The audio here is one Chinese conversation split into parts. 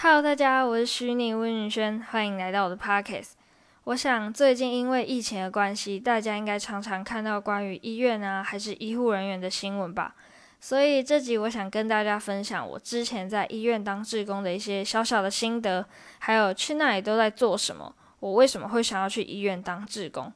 Hello，大家，我是虚拟温宇轩，欢迎来到我的 Podcast。我想最近因为疫情的关系，大家应该常常看到关于医院啊，还是医护人员的新闻吧。所以这集我想跟大家分享我之前在医院当志工的一些小小的心得，还有去那里都在做什么，我为什么会想要去医院当志工。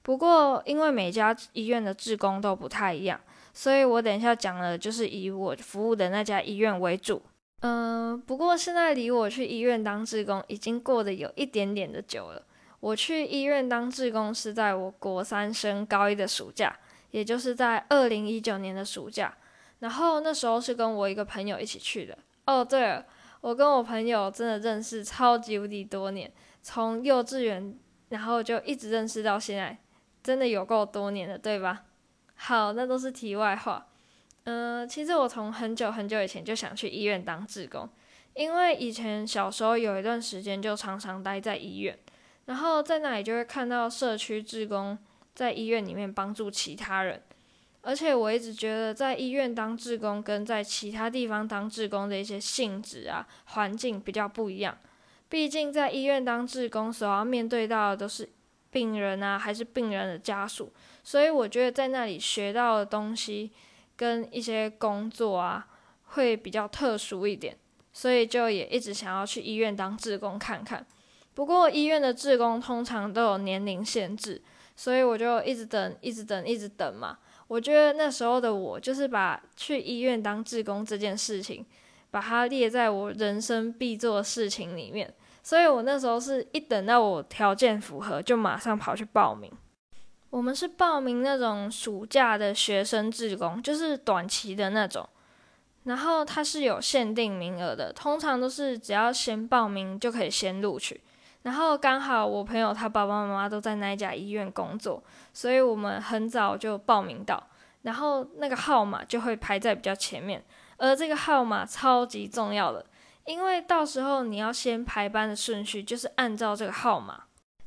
不过因为每家医院的志工都不太一样，所以我等一下讲的就是以我服务的那家医院为主。嗯，不过现在离我去医院当志工已经过得有一点点的久了。我去医院当志工是在我国三升高一的暑假，也就是在二零一九年的暑假。然后那时候是跟我一个朋友一起去的。哦，对了，我跟我朋友真的认识超级无敌多年，从幼稚园然后就一直认识到现在，真的有够多年的，对吧？好，那都是题外话。嗯，其实我从很久很久以前就想去医院当志工，因为以前小时候有一段时间就常常待在医院，然后在那里就会看到社区志工在医院里面帮助其他人，而且我一直觉得在医院当志工跟在其他地方当志工的一些性质啊、环境比较不一样，毕竟在医院当志工所要面对到的都是病人啊，还是病人的家属，所以我觉得在那里学到的东西。跟一些工作啊，会比较特殊一点，所以就也一直想要去医院当志工看看。不过医院的志工通常都有年龄限制，所以我就一直等，一直等，一直等嘛。我觉得那时候的我，就是把去医院当志工这件事情，把它列在我人生必做的事情里面。所以我那时候是一等到我条件符合，就马上跑去报名。我们是报名那种暑假的学生志工，就是短期的那种，然后它是有限定名额的，通常都是只要先报名就可以先录取。然后刚好我朋友他爸爸妈妈都在那一家医院工作，所以我们很早就报名到，然后那个号码就会排在比较前面，而这个号码超级重要的，因为到时候你要先排班的顺序就是按照这个号码。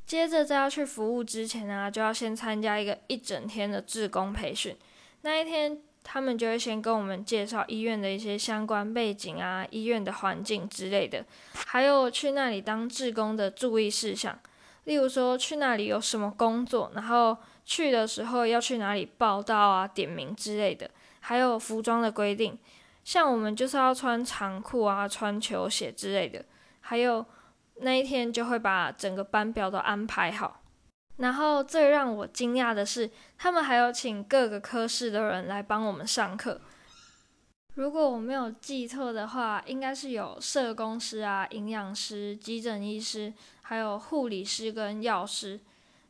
接着在要去服务之前啊，就要先参加一个一整天的志工培训。那一天，他们就会先跟我们介绍医院的一些相关背景啊、医院的环境之类的，还有去那里当志工的注意事项。例如说，去那里有什么工作，然后去的时候要去哪里报到啊、点名之类的，还有服装的规定。像我们就是要穿长裤啊、穿球鞋之类的，还有。那一天就会把整个班表都安排好，然后最让我惊讶的是，他们还有请各个科室的人来帮我们上课。如果我没有记错的话，应该是有社工师啊、营养师、急诊医师，还有护理师跟药师。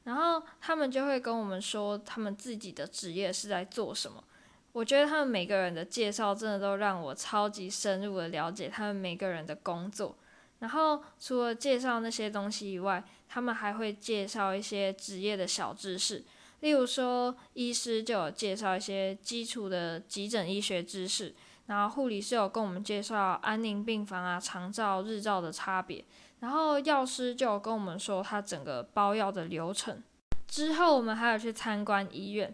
然后他们就会跟我们说他们自己的职业是在做什么。我觉得他们每个人的介绍真的都让我超级深入的了解他们每个人的工作。然后除了介绍那些东西以外，他们还会介绍一些职业的小知识。例如说，医师就有介绍一些基础的急诊医学知识，然后护理师有跟我们介绍安宁病房啊、长照、日照的差别，然后药师就有跟我们说他整个包药的流程。之后我们还有去参观医院。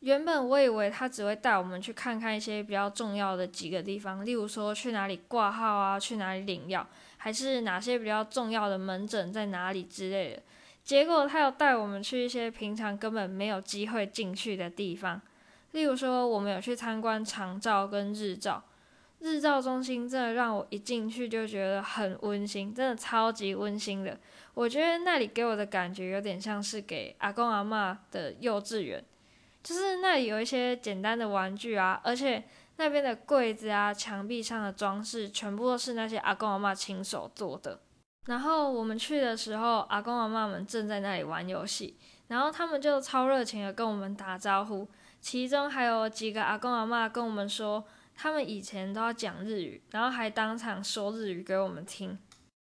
原本我以为他只会带我们去看看一些比较重要的几个地方，例如说去哪里挂号啊，去哪里领药。还是哪些比较重要的门诊在哪里之类的，结果他有带我们去一些平常根本没有机会进去的地方，例如说我们有去参观长照跟日照，日照中心真的让我一进去就觉得很温馨，真的超级温馨的。我觉得那里给我的感觉有点像是给阿公阿妈的幼稚园，就是那里有一些简单的玩具啊，而且。那边的柜子啊，墙壁上的装饰，全部都是那些阿公阿妈亲手做的。然后我们去的时候，阿公阿妈们正在那里玩游戏，然后他们就超热情的跟我们打招呼。其中还有几个阿公阿妈跟我们说，他们以前都要讲日语，然后还当场说日语给我们听。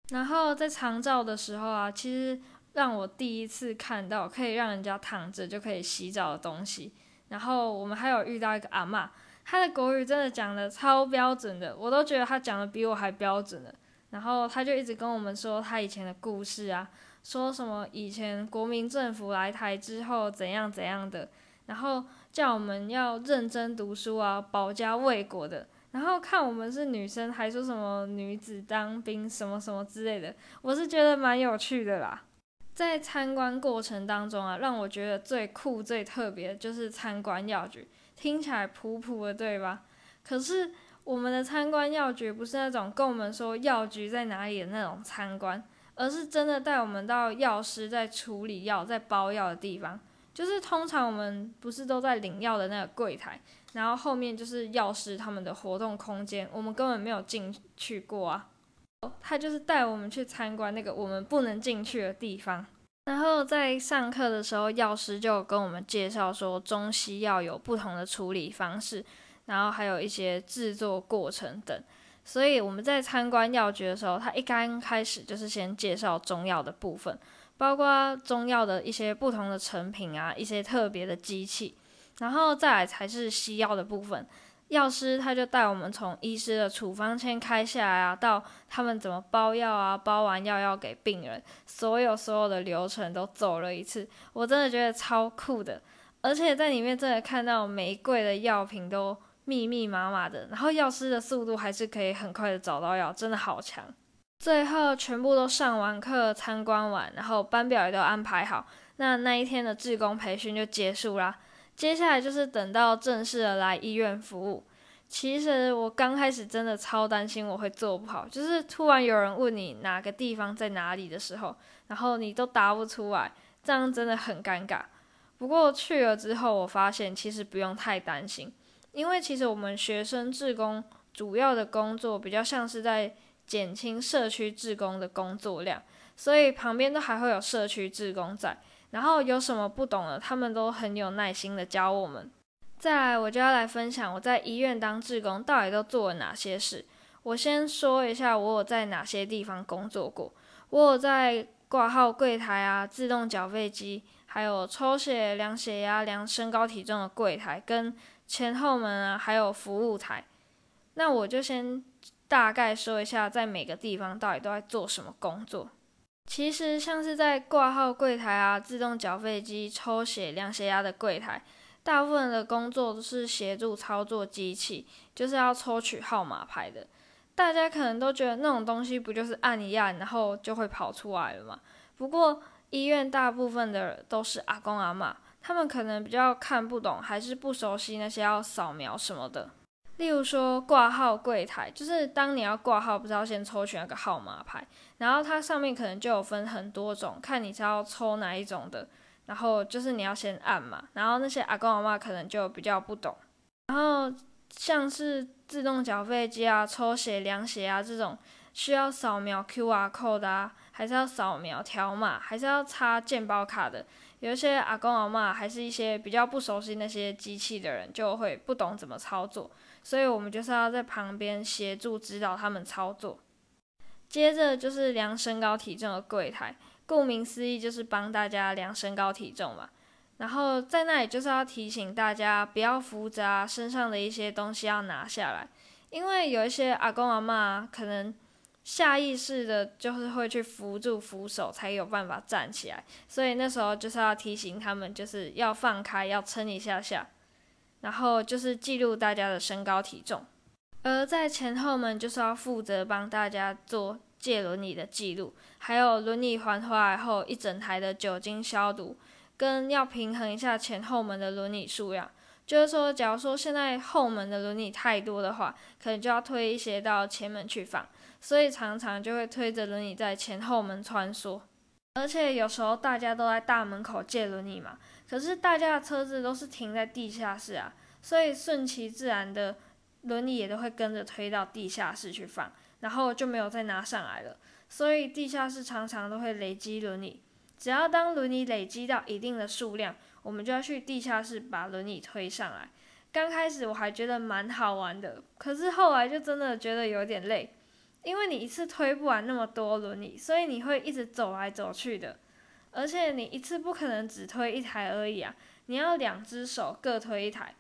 然后在长照的时候啊，其实让我第一次看到可以让人家躺着就可以洗澡的东西。然后我们还有遇到一个阿妈。她的国语真的讲的超标准的，我都觉得她讲的比我还标准的。然后她就一直跟我们说她以前的故事啊，说什么以前国民政府来台之后怎样怎样的，然后叫我们要认真读书啊，保家卫国的。然后看我们是女生，还说什么女子当兵什么什么之类的，我是觉得蛮有趣的啦。在参观过程当中啊，让我觉得最酷、最特别的就是参观药局，听起来普普的，对吧？可是我们的参观药局不是那种跟我们说药局在哪里的那种参观，而是真的带我们到药师在处理药、在包药的地方。就是通常我们不是都在领药的那个柜台，然后后面就是药师他们的活动空间，我们根本没有进去过啊。他就是带我们去参观那个我们不能进去的地方，然后在上课的时候，药师就跟我们介绍说中西药有不同的处理方式，然后还有一些制作过程等。所以我们在参观药局的时候，他一刚开始就是先介绍中药的部分，包括中药的一些不同的成品啊，一些特别的机器，然后再来才是西药的部分。药师他就带我们从医师的处方签开下来啊，到他们怎么包药啊，包完药要给病人，所有所有的流程都走了一次，我真的觉得超酷的。而且在里面真的看到每一柜的药品都密密麻麻的，然后药师的速度还是可以很快的找到药，真的好强。最后全部都上完课，参观完，然后班表也都安排好，那那一天的志工培训就结束啦。接下来就是等到正式的来医院服务。其实我刚开始真的超担心我会做不好，就是突然有人问你哪个地方在哪里的时候，然后你都答不出来，这样真的很尴尬。不过去了之后，我发现其实不用太担心，因为其实我们学生志工主要的工作比较像是在减轻社区志工的工作量，所以旁边都还会有社区志工在。然后有什么不懂的，他们都很有耐心的教我们。再来，我就要来分享我在医院当志工到底都做了哪些事。我先说一下我有在哪些地方工作过。我有在挂号柜台啊、自动缴费机，还有抽血、量血压、量身高体重的柜台，跟前后门啊，还有服务台。那我就先大概说一下，在每个地方到底都在做什么工作。其实像是在挂号柜台啊、自动缴费机、抽血、量血压的柜台，大部分的工作都是协助操作机器，就是要抽取号码牌的。大家可能都觉得那种东西不就是按一按，然后就会跑出来了嘛？不过医院大部分的都是阿公阿妈，他们可能比较看不懂，还是不熟悉那些要扫描什么的。例如说挂号柜台，就是当你要挂号，不是要先抽选那个号码牌，然后它上面可能就有分很多种，看你是要抽哪一种的，然后就是你要先按嘛，然后那些阿公阿妈可能就比较不懂，然后像是自动缴费机啊、抽血、量血啊这种需要扫描 QR code 啊，还是要扫描条码，还是要插健保卡的。有一些阿公阿妈，还是一些比较不熟悉那些机器的人，就会不懂怎么操作，所以我们就是要在旁边协助指导他们操作。接着就是量身高体重的柜台，顾名思义就是帮大家量身高体重嘛。然后在那里就是要提醒大家不要扶着啊，身上的一些东西要拿下来，因为有一些阿公阿妈可能。下意识的，就是会去扶住扶手，才有办法站起来。所以那时候就是要提醒他们，就是要放开，要撑一下下，然后就是记录大家的身高体重。而在前后门就是要负责帮大家做借轮椅的记录，还有轮椅还回来后一整台的酒精消毒，跟要平衡一下前后门的轮椅数量。就是说，假如说现在后门的轮椅太多的话，可能就要推一些到前门去放。所以常常就会推着轮椅在前后门穿梭，而且有时候大家都在大门口借轮椅嘛，可是大家的车子都是停在地下室啊，所以顺其自然的轮椅也都会跟着推到地下室去放，然后就没有再拿上来了。所以地下室常常都会累积轮椅，只要当轮椅累积到一定的数量，我们就要去地下室把轮椅推上来。刚开始我还觉得蛮好玩的，可是后来就真的觉得有点累。因为你一次推不完那么多轮椅，所以你会一直走来走去的，而且你一次不可能只推一台而已啊，你要两只手各推一台，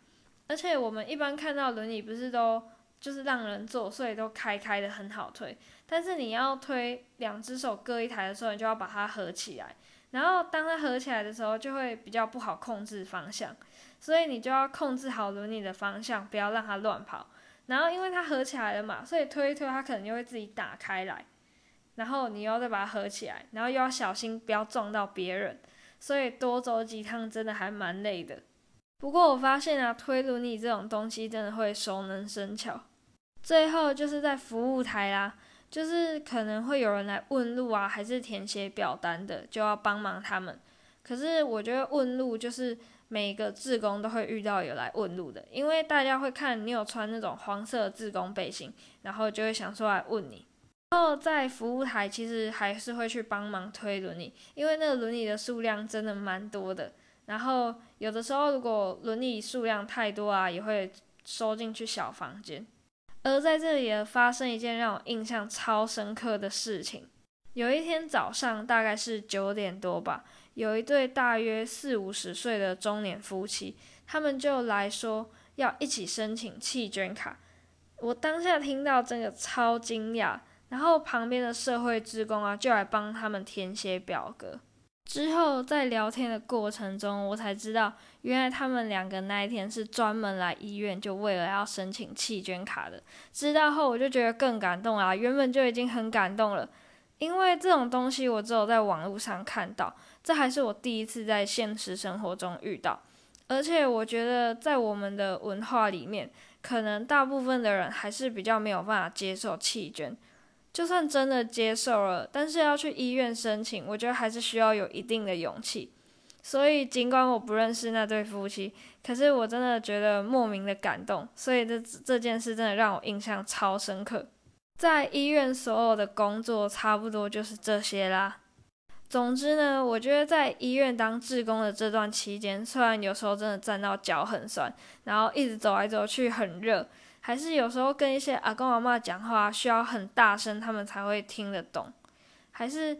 而且我们一般看到轮椅不是都就是让人坐，所以都开开的很好推，但是你要推两只手各一台的时候，你就要把它合起来，然后当它合起来的时候，就会比较不好控制方向，所以你就要控制好轮椅的方向，不要让它乱跑。然后因为它合起来了嘛，所以推一推它可能就会自己打开来，然后你又再把它合起来，然后又要小心不要撞到别人，所以多走几趟真的还蛮累的。不过我发现啊，推轮椅这种东西真的会熟能生巧。最后就是在服务台啦，就是可能会有人来问路啊，还是填写表单的，就要帮忙他们。可是我觉得问路就是每个志工都会遇到有来问路的，因为大家会看你有穿那种黄色志工背心，然后就会想说来问你。然后在服务台其实还是会去帮忙推轮椅，因为那个轮椅的数量真的蛮多的。然后有的时候如果轮椅数量太多啊，也会收进去小房间。而在这里也发生一件让我印象超深刻的事情。有一天早上，大概是九点多吧，有一对大约四五十岁的中年夫妻，他们就来说要一起申请弃捐卡。我当下听到真的超惊讶，然后旁边的社会职工啊，就来帮他们填写表格。之后在聊天的过程中，我才知道，原来他们两个那一天是专门来医院，就为了要申请弃捐卡的。知道后，我就觉得更感动啊！原本就已经很感动了，因为这种东西我只有在网络上看到，这还是我第一次在现实生活中遇到。而且我觉得，在我们的文化里面，可能大部分的人还是比较没有办法接受弃捐。就算真的接受了，但是要去医院申请，我觉得还是需要有一定的勇气。所以尽管我不认识那对夫妻，可是我真的觉得莫名的感动。所以这这件事真的让我印象超深刻。在医院所有的工作差不多就是这些啦。总之呢，我觉得在医院当志工的这段期间，虽然有时候真的站到脚很酸，然后一直走来走去很热。还是有时候跟一些阿公阿妈讲话需要很大声，他们才会听得懂。还是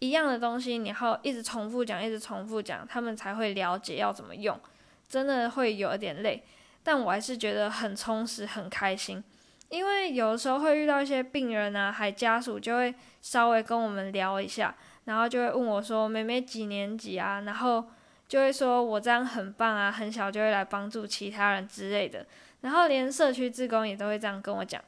一样的东西，你后一直重复讲，一直重复讲，他们才会了解要怎么用。真的会有一点累，但我还是觉得很充实、很开心。因为有的时候会遇到一些病人啊，还家属就会稍微跟我们聊一下，然后就会问我说：“妹妹几年级啊？”然后就会说我这样很棒啊，很小就会来帮助其他人之类的。然后连社区志工也都会这样跟我讲，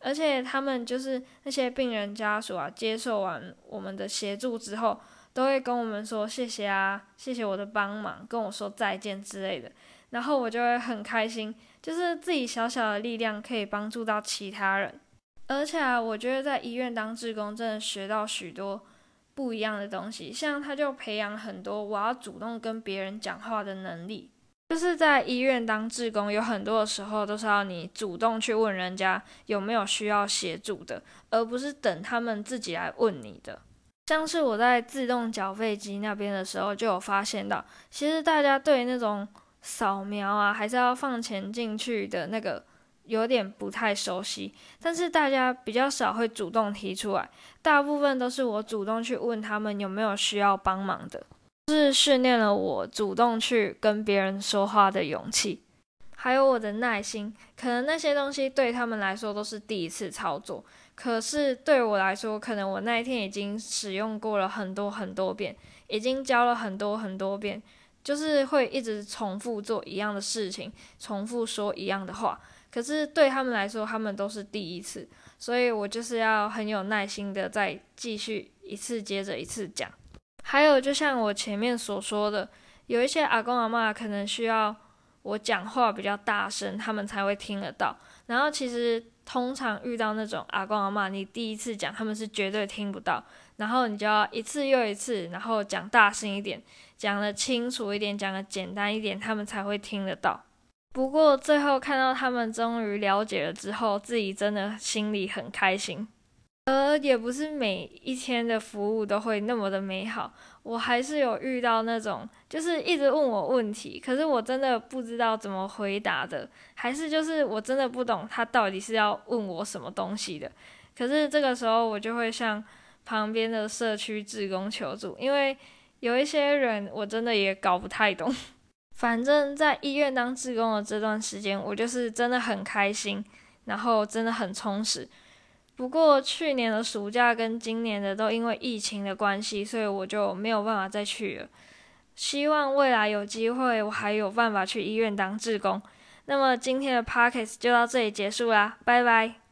而且他们就是那些病人家属啊，接受完我们的协助之后，都会跟我们说谢谢啊，谢谢我的帮忙，跟我说再见之类的。然后我就会很开心，就是自己小小的力量可以帮助到其他人。而且啊，我觉得在医院当志工真的学到许多不一样的东西，像他就培养很多我要主动跟别人讲话的能力。就是在医院当志工，有很多的时候都是要你主动去问人家有没有需要协助的，而不是等他们自己来问你的。像是我在自动缴费机那边的时候，就有发现到，其实大家对那种扫描啊，还是要放钱进去的那个有点不太熟悉，但是大家比较少会主动提出来，大部分都是我主动去问他们有没有需要帮忙的。是训练了我主动去跟别人说话的勇气，还有我的耐心。可能那些东西对他们来说都是第一次操作，可是对我来说，可能我那一天已经使用过了很多很多遍，已经教了很多很多遍，就是会一直重复做一样的事情，重复说一样的话。可是对他们来说，他们都是第一次，所以我就是要很有耐心的再继续一次接着一次讲。还有，就像我前面所说的，有一些阿公阿妈可能需要我讲话比较大声，他们才会听得到。然后其实通常遇到那种阿公阿妈，你第一次讲，他们是绝对听不到。然后你就要一次又一次，然后讲大声一点，讲的清楚一点，讲的简单一点，他们才会听得到。不过最后看到他们终于了解了之后，自己真的心里很开心。呃也不是每一天的服务都会那么的美好，我还是有遇到那种就是一直问我问题，可是我真的不知道怎么回答的，还是就是我真的不懂他到底是要问我什么东西的。可是这个时候我就会向旁边的社区职工求助，因为有一些人我真的也搞不太懂。反正，在医院当职工的这段时间，我就是真的很开心，然后真的很充实。不过去年的暑假跟今年的都因为疫情的关系，所以我就没有办法再去了。希望未来有机会，我还有办法去医院当志工。那么今天的 podcast 就到这里结束啦，拜拜。